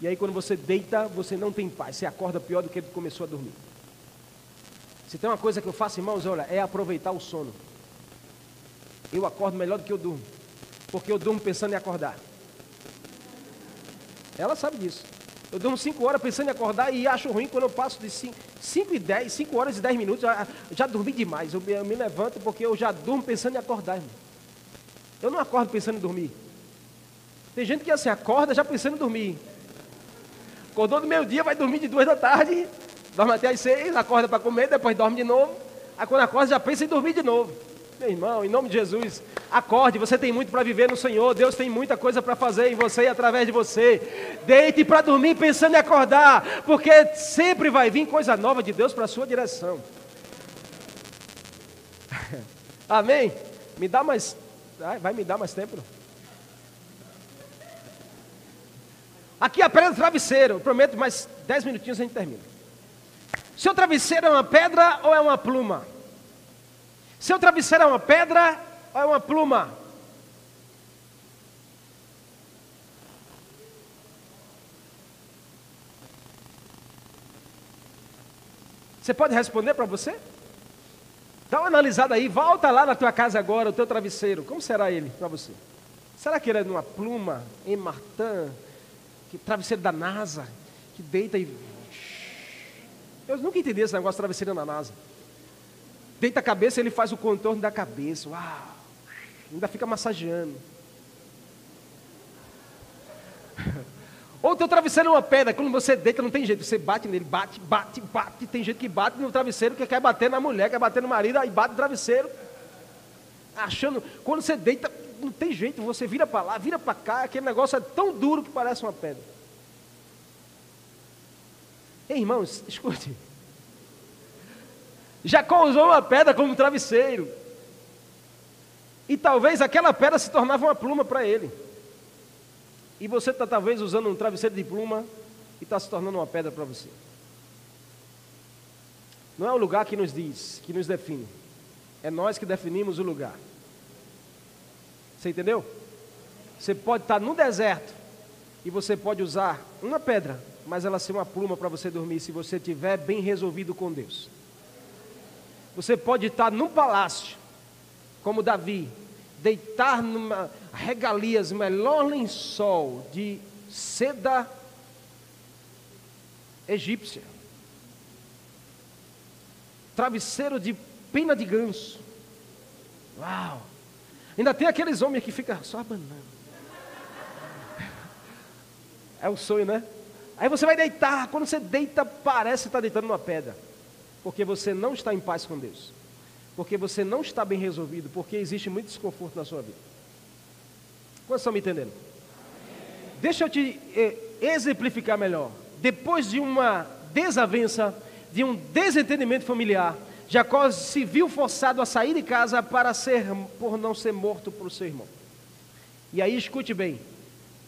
E aí quando você deita, você não tem paz. Você acorda pior do que começou a dormir. Se tem uma coisa que eu faço, irmãos, olha, é aproveitar o sono. Eu acordo melhor do que eu durmo. Porque eu durmo pensando em acordar. Ela sabe disso. Eu durmo 5 horas pensando em acordar e acho ruim quando eu passo de 5 e 10, 5 horas e 10 minutos, já, já dormi demais. Eu, eu, me levanto porque eu já durmo pensando em acordar, irmão. Eu não acordo pensando em dormir. Tem gente que assim, acorda já pensando em dormir. Acordou do meio dia, vai dormir de duas da tarde, dorme até às seis, acorda para comer, depois dorme de novo. Aí quando acorda já pensa em dormir de novo. Meu irmão, em nome de Jesus, acorde, você tem muito para viver no Senhor, Deus tem muita coisa para fazer em você e através de você. Deite para dormir pensando em acordar, porque sempre vai vir coisa nova de Deus para a sua direção. [LAUGHS] Amém? Me dá mais. Vai me dar mais tempo? Aqui a pedra do travesseiro. Prometo mais 10 minutinhos a gente termina. Seu travesseiro é uma pedra ou é uma pluma? Seu travesseiro é uma pedra ou é uma pluma? Você pode responder para você? Dá uma analisada aí, volta lá na tua casa agora, o teu travesseiro. Como será ele para você? Será que ele é numa pluma, em martã, que travesseiro da NASA, que deita e. Eu nunca entendi esse negócio de travesseiro da NASA deita a cabeça, ele faz o contorno da cabeça. Uau! Ainda fica massageando. [LAUGHS] Ou o teu travesseiro é uma pedra, quando você deita, não tem jeito, você bate nele, bate, bate, bate. Tem gente que bate no travesseiro, que quer bater na mulher, quer bater no marido, aí bate no travesseiro. Achando, quando você deita, não tem jeito, você vira para lá, vira para cá, aquele negócio é tão duro que parece uma pedra. Ei, irmãos, escute. Jacó usou uma pedra como travesseiro. E talvez aquela pedra se tornava uma pluma para ele. E você está talvez usando um travesseiro de pluma e está se tornando uma pedra para você. Não é o lugar que nos diz, que nos define. É nós que definimos o lugar. Você entendeu? Você pode estar no deserto e você pode usar uma pedra, mas ela ser uma pluma para você dormir se você estiver bem resolvido com Deus. Você pode estar num palácio, como Davi, deitar numa regalias, melhor lençol de seda egípcia, travesseiro de pena de ganso. Uau! Ainda tem aqueles homens que ficam só abanando. [LAUGHS] É o sonho, né? Aí você vai deitar, quando você deita, parece estar deitando numa pedra porque você não está em paz com Deus, porque você não está bem resolvido, porque existe muito desconforto na sua vida. Quantos estão me entendendo? Deixa eu te eh, exemplificar melhor. Depois de uma desavença, de um desentendimento familiar, Jacó se viu forçado a sair de casa para ser, por não ser morto por seu irmão. E aí escute bem,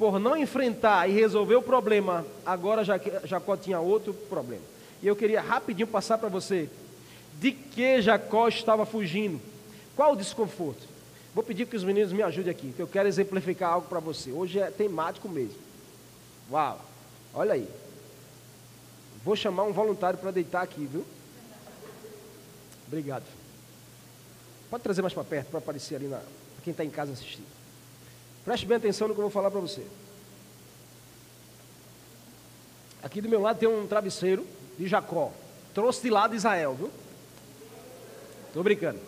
por não enfrentar e resolver o problema, agora Jacó tinha outro problema. E eu queria rapidinho passar para você de que Jacó estava fugindo. Qual o desconforto? Vou pedir que os meninos me ajudem aqui, que eu quero exemplificar algo para você. Hoje é temático mesmo. Uau! Olha aí. Vou chamar um voluntário para deitar aqui, viu? Obrigado. Pode trazer mais para perto para aparecer ali na quem está em casa assistindo. Preste bem atenção no que eu vou falar para você. Aqui do meu lado tem um travesseiro de Jacó. Trouxe de lá de Israel, viu? Estou brincando.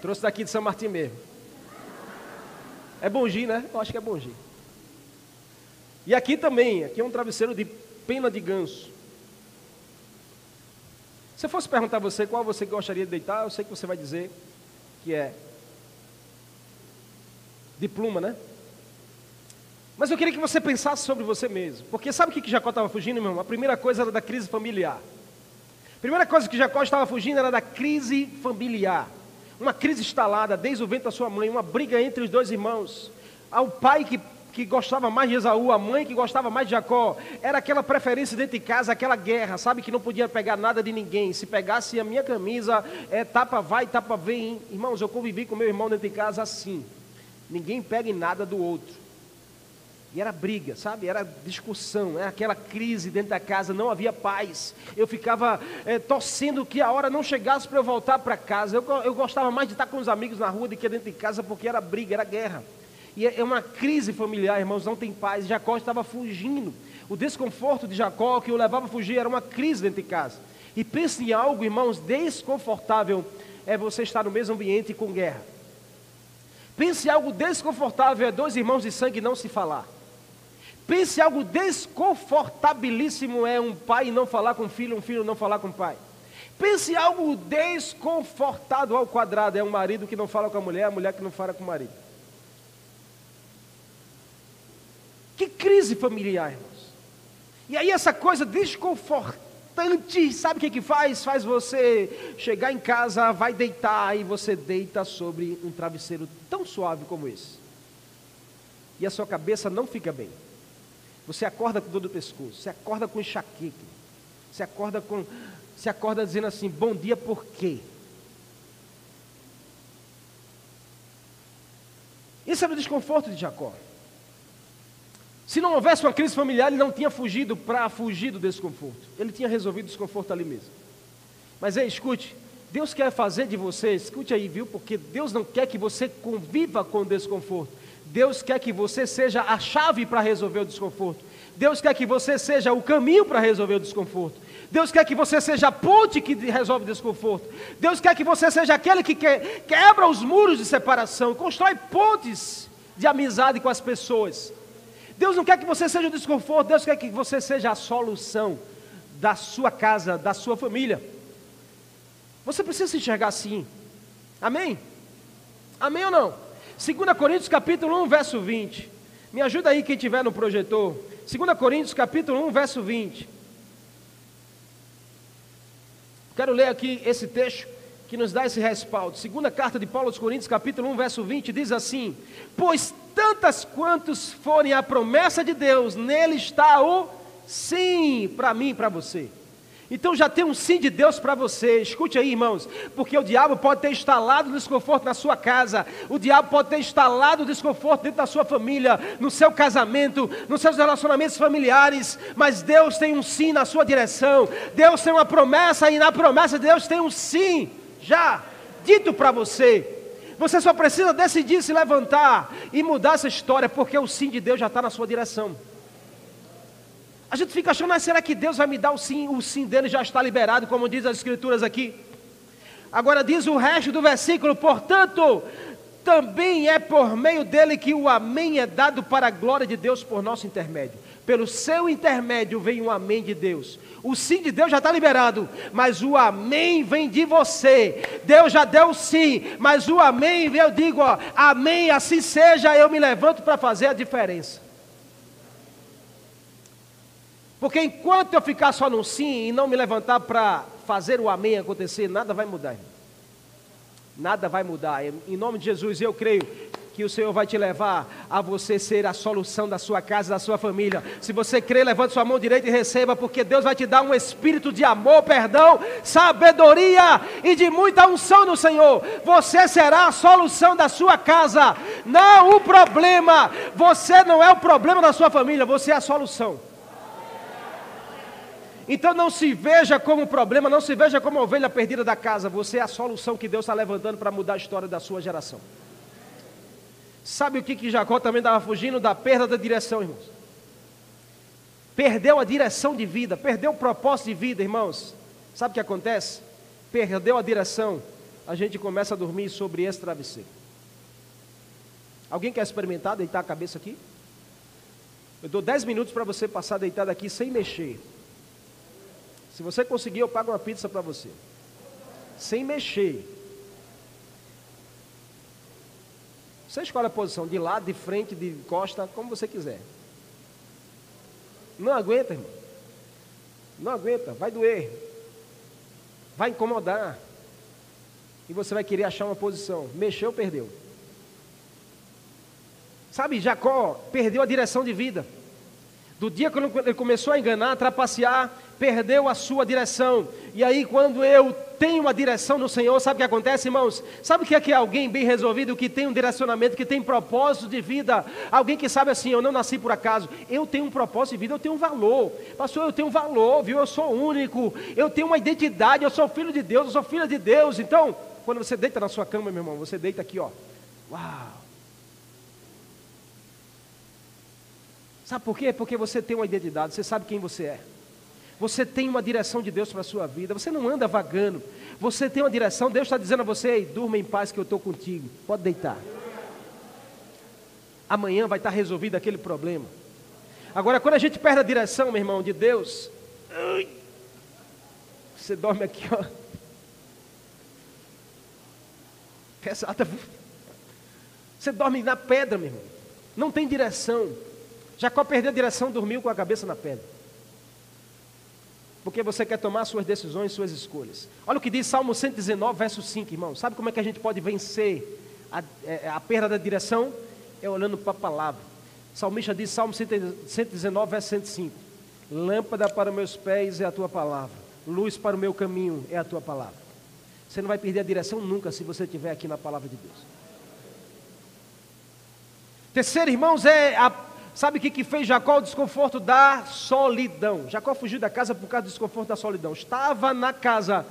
Trouxe daqui de São Martim mesmo. É Bongi, né? Eu acho que é Bongi. E aqui também, aqui é um travesseiro de pena de ganso. Se eu fosse perguntar a você qual você gostaria de deitar, eu sei que você vai dizer que é de pluma, né? Mas eu queria que você pensasse sobre você mesmo. Porque sabe o que Jacó estava fugindo, meu irmão? A primeira coisa era da crise familiar. A primeira coisa que Jacó estava fugindo era da crise familiar. Uma crise instalada desde o ventre da sua mãe, uma briga entre os dois irmãos. Ao pai que, que gostava mais de Esaú, a mãe que gostava mais de Jacó. Era aquela preferência dentro de casa, aquela guerra, sabe? Que não podia pegar nada de ninguém. Se pegasse a minha camisa, é tapa vai, tapa vem. Irmãos, eu convivi com meu irmão dentro de casa assim. Ninguém pega em nada do outro. E era briga, sabe? Era discussão, era aquela crise dentro da casa, não havia paz. Eu ficava é, torcendo que a hora não chegasse para eu voltar para casa. Eu, eu gostava mais de estar com os amigos na rua do que dentro de casa, porque era briga, era guerra. E é, é uma crise familiar, irmãos, não tem paz. Jacó estava fugindo. O desconforto de Jacó que o levava a fugir era uma crise dentro de casa. E pense em algo, irmãos, desconfortável é você estar no mesmo ambiente com guerra. Pense algo desconfortável é dois irmãos de sangue não se falar. Pense algo desconfortabilíssimo é um pai não falar com filho, um filho não falar com o pai. Pense algo desconfortado ao quadrado. É um marido que não fala com a mulher, a mulher que não fala com o marido. Que crise familiar, irmãos. E aí essa coisa sabe o que que faz? Faz você chegar em casa, vai deitar e você deita sobre um travesseiro tão suave como esse. E a sua cabeça não fica bem. Você acorda com dor do pescoço, você acorda com enxaqueca, você acorda com você acorda dizendo assim: "Bom dia por quê?" Isso era o desconforto de Jacó. Se não houvesse uma crise familiar, ele não tinha fugido para fugir do desconforto. Ele tinha resolvido o desconforto ali mesmo. Mas aí, escute, Deus quer fazer de você, escute aí, viu? Porque Deus não quer que você conviva com o desconforto. Deus quer que você seja a chave para resolver o desconforto. Deus quer que você seja o caminho para resolver o desconforto. Deus quer que você seja a ponte que resolve o desconforto. Deus quer que você seja aquele que quebra os muros de separação, constrói pontes de amizade com as pessoas. Deus não quer que você seja o desconforto, Deus quer que você seja a solução da sua casa, da sua família. Você precisa se enxergar assim. Amém? Amém ou não? 2 Coríntios capítulo 1, verso 20. Me ajuda aí quem tiver no projetor. 2 Coríntios capítulo 1, verso 20. Quero ler aqui esse texto que nos dá esse respaldo. Segunda carta de Paulo aos Coríntios, capítulo 1, verso 20, diz assim: Pois tantas quantos forem a promessa de Deus, nele está o sim para mim e para você. Então já tem um sim de Deus para você. Escute aí, irmãos, porque o diabo pode ter instalado desconforto na sua casa, o diabo pode ter instalado desconforto dentro da sua família, no seu casamento, nos seus relacionamentos familiares, mas Deus tem um sim na sua direção. Deus tem uma promessa e na promessa de Deus tem um sim já dito para você. Você só precisa decidir se levantar e mudar essa história, porque o sim de Deus já está na sua direção. A gente fica achando, mas será que Deus vai me dar o sim? O sim dele já está liberado, como diz as Escrituras aqui. Agora diz o resto do versículo, portanto, também é por meio dele que o amém é dado para a glória de Deus por nosso intermédio. Pelo seu intermédio vem o amém de Deus. O sim de Deus já está liberado, mas o amém vem de você. Deus já deu o sim, mas o amém, eu digo, ó, amém, assim seja, eu me levanto para fazer a diferença. Porque enquanto eu ficar só no sim e não me levantar para fazer o amém acontecer, nada vai mudar. Nada vai mudar. Em nome de Jesus, eu creio que o Senhor vai te levar a você ser a solução da sua casa, da sua família. Se você crê, levante sua mão direita e receba, porque Deus vai te dar um espírito de amor, perdão, sabedoria e de muita unção no Senhor. Você será a solução da sua casa, não o problema. Você não é o problema da sua família, você é a solução. Então não se veja como problema, não se veja como ovelha perdida da casa. Você é a solução que Deus está levantando para mudar a história da sua geração. Sabe o que, que Jacó também estava fugindo? Da perda da direção, irmãos. Perdeu a direção de vida, perdeu o propósito de vida, irmãos. Sabe o que acontece? Perdeu a direção, a gente começa a dormir sobre esse travesseiro. Alguém quer experimentar deitar a cabeça aqui? Eu dou 10 minutos para você passar deitado aqui sem mexer. Se você conseguir, eu pago uma pizza para você. Sem mexer. Você escolhe a posição de lado, de frente, de costa, como você quiser. Não aguenta, irmão. Não aguenta, vai doer. Vai incomodar. E você vai querer achar uma posição. Mexeu, perdeu. Sabe, Jacó perdeu a direção de vida. Do dia que ele começou a enganar, a trapacear, perdeu a sua direção. E aí, quando eu tenho uma direção no Senhor, sabe o que acontece, irmãos? Sabe o que é que é alguém bem resolvido, que tem um direcionamento, que tem propósito de vida? Alguém que sabe assim, eu não nasci por acaso, eu tenho um propósito de vida, eu tenho um valor. Pastor, eu tenho um valor, viu? Eu sou único, eu tenho uma identidade, eu sou filho de Deus, eu sou filha de Deus. Então, quando você deita na sua cama, meu irmão, você deita aqui, ó. Uau! Sabe por quê? Porque você tem uma identidade, você sabe quem você é. Você tem uma direção de Deus para a sua vida. Você não anda vagando. Você tem uma direção. Deus está dizendo a você: durma em paz que eu estou contigo. Pode deitar. Amanhã vai estar resolvido aquele problema. Agora, quando a gente perde a direção, meu irmão, de Deus, Você dorme aqui, ó. Pesada. Você dorme na pedra, meu irmão. Não tem direção. Jacó perdeu a direção, dormiu com a cabeça na pedra. Porque você quer tomar suas decisões, suas escolhas. Olha o que diz Salmo 119, verso 5, irmão. Sabe como é que a gente pode vencer a, é, a perda da direção? É olhando para a palavra. Salmista diz, Salmo 119, verso 105. Lâmpada para meus pés é a tua palavra. Luz para o meu caminho é a tua palavra. Você não vai perder a direção nunca se você estiver aqui na palavra de Deus. Terceiro, irmãos, é a, sabe o que, que fez Jacó o desconforto da solidão? Jacó fugiu da casa por causa do desconforto da solidão. Estava na casa,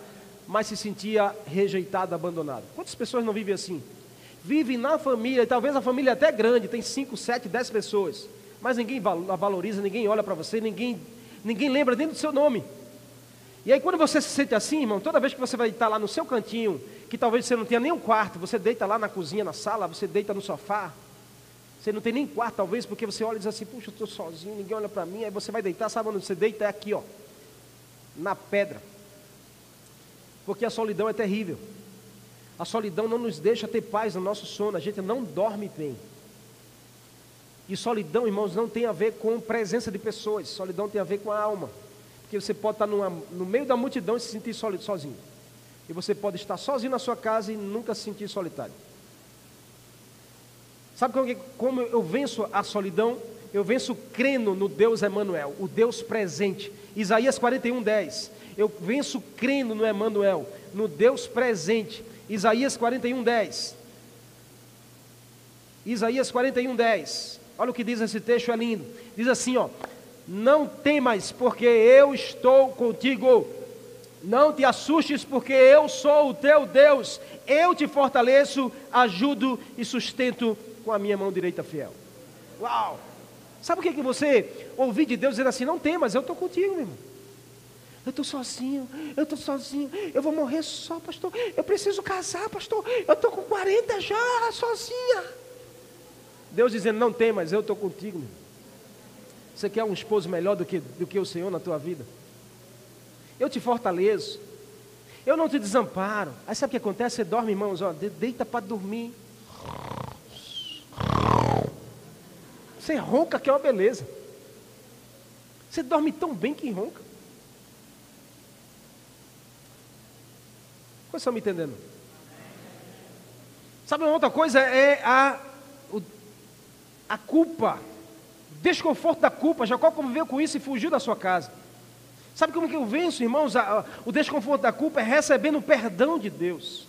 mas se sentia rejeitado, abandonado. Quantas pessoas não vivem assim? Vivem na família, e talvez a família até grande, tem 5, 7, 10 pessoas, mas ninguém valoriza, ninguém olha para você, ninguém, ninguém lembra nem do seu nome. E aí, quando você se sente assim, irmão, toda vez que você vai estar lá no seu cantinho, que talvez você não tenha nem um quarto, você deita lá na cozinha, na sala, você deita no sofá, você não tem nem quarto, talvez, porque você olha e diz assim: Puxa, eu estou sozinho, ninguém olha para mim. Aí você vai deitar, sabe onde você deita? É aqui, ó, na pedra. Porque a solidão é terrível. A solidão não nos deixa ter paz no nosso sono, a gente não dorme bem. E solidão, irmãos, não tem a ver com presença de pessoas, solidão tem a ver com a alma. Porque você pode estar numa, no meio da multidão e se sentir sozinho. E você pode estar sozinho na sua casa e nunca se sentir solitário. Sabe como, como eu venço a solidão? Eu venço crendo no Deus Emanuel, o Deus presente. Isaías 41, 10. Eu venço crendo no Emanuel, no Deus presente. Isaías 41, 10. Isaías 41, 10. Olha o que diz esse texto, é lindo. Diz assim, ó. Não temas, porque eu estou contigo. Não te assustes, porque eu sou o teu Deus. Eu te fortaleço, ajudo e sustento com a minha mão direita fiel. Uau! Sabe o que, que você ouvir de Deus dizer assim? Não tem, mas eu estou contigo, meu irmão. Eu estou sozinho, eu estou sozinho, eu vou morrer só, pastor. Eu preciso casar, pastor. Eu estou com 40 já, sozinha. Deus dizendo, não tem, mas eu estou contigo. Meu. Você quer um esposo melhor do que, do que o Senhor na tua vida? Eu te fortaleço. Eu não te desamparo. Aí sabe o que acontece? Você dorme, irmãos, ó, deita para dormir. Você ronca que é uma beleza. Você dorme tão bem que ronca. Vocês estão me entendendo? Sabe uma outra coisa? É a, o, a culpa. Desconforto da culpa. Jacó conviveu com isso e fugiu da sua casa. Sabe como que eu venço, irmãos? A, a, o desconforto da culpa é recebendo o perdão de Deus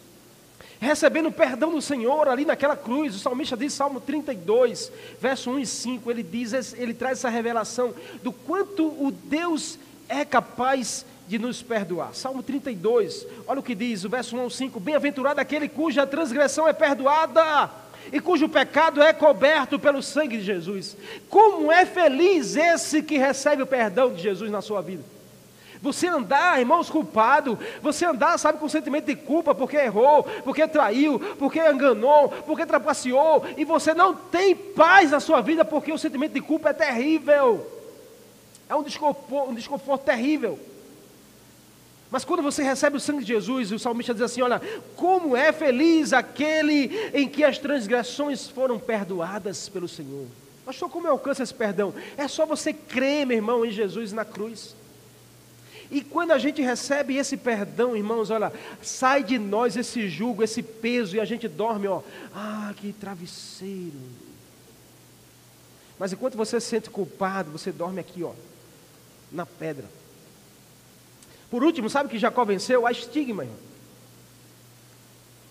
recebendo o perdão do Senhor ali naquela cruz. O salmista diz, Salmo 32, verso 1 e 5, ele diz, ele traz essa revelação do quanto o Deus é capaz de nos perdoar. Salmo 32, olha o que diz, o verso 1 ao 5: Bem-aventurado aquele cuja transgressão é perdoada e cujo pecado é coberto pelo sangue de Jesus. Como é feliz esse que recebe o perdão de Jesus na sua vida. Você andar, irmãos, culpado, você andar, sabe, com sentimento de culpa porque errou, porque traiu, porque enganou, porque trapaceou, e você não tem paz na sua vida porque o sentimento de culpa é terrível. É um desconforto, um desconforto terrível. Mas quando você recebe o sangue de Jesus, o salmista diz assim: Olha, como é feliz aquele em que as transgressões foram perdoadas pelo Senhor. Pastor, como eu alcanço esse perdão? É só você crer, meu irmão, em Jesus na cruz. E quando a gente recebe esse perdão, irmãos, olha, sai de nós esse jugo, esse peso, e a gente dorme, ó, ah, que travesseiro. Mas enquanto você se sente culpado, você dorme aqui, ó, na pedra. Por último, sabe que Jacó venceu? A estigma, irmão.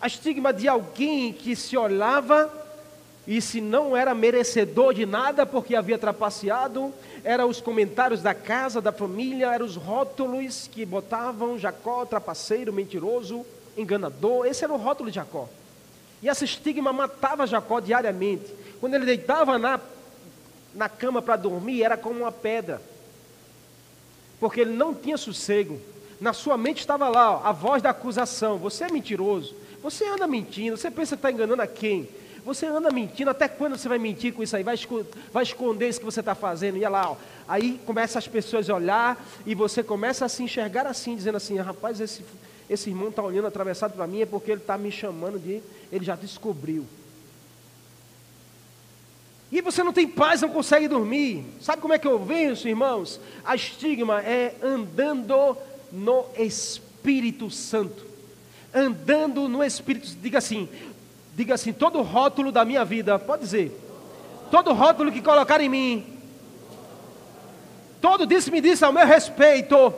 A estigma de alguém que se olhava e se não era merecedor de nada porque havia trapaceado, eram os comentários da casa, da família, eram os rótulos que botavam Jacó, trapaceiro, mentiroso, enganador. Esse era o rótulo de Jacó. E esse estigma matava Jacó diariamente. Quando ele deitava na, na cama para dormir, era como uma pedra. Porque ele não tinha sossego. Na sua mente estava lá ó, a voz da acusação: você é mentiroso, você anda mentindo, você pensa que está enganando a quem? Você anda mentindo, até quando você vai mentir com isso aí? Vai, vai esconder isso que você está fazendo? E lá, ó. aí começa as pessoas a olhar e você começa a se enxergar assim, dizendo assim: rapaz, esse, esse irmão está olhando atravessado para mim é porque ele está me chamando de. Ele já descobriu. E você não tem paz, não consegue dormir. Sabe como é que eu venço, irmãos? A estigma é andando no Espírito Santo. Andando no Espírito, diga assim, diga assim, todo rótulo da minha vida, pode dizer. Todo rótulo que colocar em mim. Todo disse me disse ao meu respeito.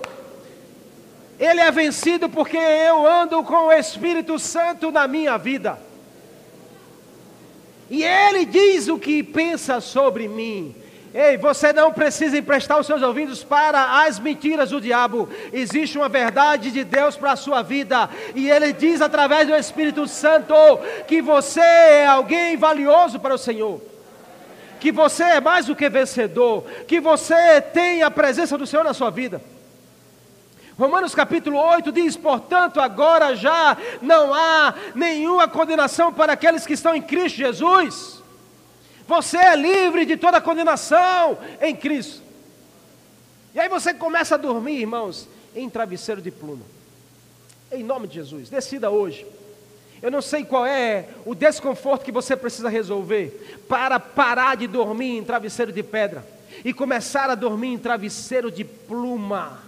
Ele é vencido porque eu ando com o Espírito Santo na minha vida. E ele diz o que pensa sobre mim. Ei, você não precisa emprestar os seus ouvidos para as mentiras do diabo. Existe uma verdade de Deus para a sua vida. E Ele diz através do Espírito Santo que você é alguém valioso para o Senhor. Que você é mais do que vencedor. Que você tem a presença do Senhor na sua vida. Romanos capítulo 8 diz: Portanto, agora já não há nenhuma condenação para aqueles que estão em Cristo Jesus. Você é livre de toda condenação em Cristo. E aí você começa a dormir, irmãos, em travesseiro de pluma. Em nome de Jesus, decida hoje. Eu não sei qual é o desconforto que você precisa resolver para parar de dormir em travesseiro de pedra e começar a dormir em travesseiro de pluma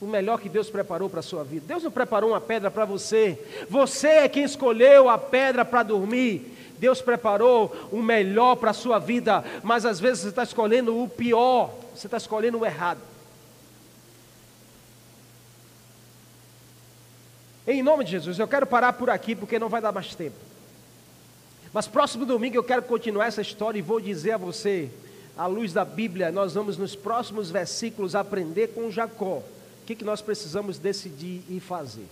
o melhor que Deus preparou para a sua vida. Deus não preparou uma pedra para você, você é quem escolheu a pedra para dormir. Deus preparou o melhor para a sua vida, mas às vezes você está escolhendo o pior, você está escolhendo o errado. Em nome de Jesus, eu quero parar por aqui porque não vai dar mais tempo. Mas próximo domingo eu quero continuar essa história e vou dizer a você, à luz da Bíblia, nós vamos nos próximos versículos aprender com Jacó que, que nós precisamos decidir e fazer?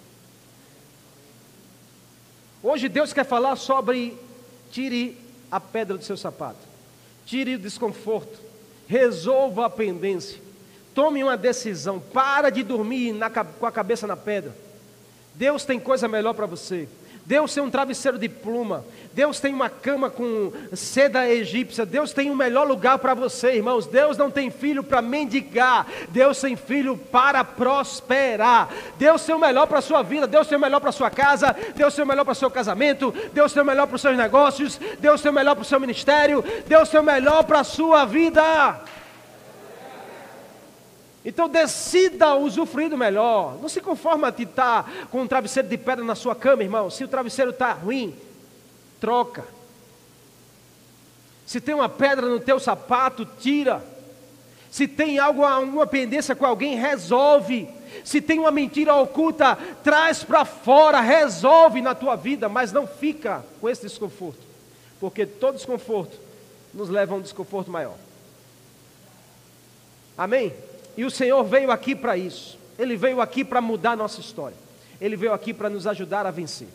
Hoje Deus quer falar sobre tire a pedra do seu sapato, tire o desconforto, resolva a pendência, tome uma decisão, para de dormir na, com a cabeça na pedra. Deus tem coisa melhor para você. Deus tem um travesseiro de pluma. Deus tem uma cama com seda egípcia. Deus tem o um melhor lugar para você, irmãos. Deus não tem filho para mendigar. Deus tem filho para prosperar. Deus tem o melhor para a sua vida. Deus tem o melhor para a sua casa. Deus tem o melhor para o seu casamento. Deus tem o melhor para os seus negócios. Deus tem o melhor para o seu ministério. Deus tem o melhor para a sua vida. Então decida usufruir do melhor. Não se conforma de estar com um travesseiro de pedra na sua cama, irmão. Se o travesseiro está ruim, troca. Se tem uma pedra no teu sapato, tira. Se tem algo, alguma pendência com alguém, resolve. Se tem uma mentira oculta, traz para fora, resolve na tua vida, mas não fica com esse desconforto. Porque todo desconforto nos leva a um desconforto maior. Amém? E o Senhor veio aqui para isso. Ele veio aqui para mudar a nossa história. Ele veio aqui para nos ajudar a vencer.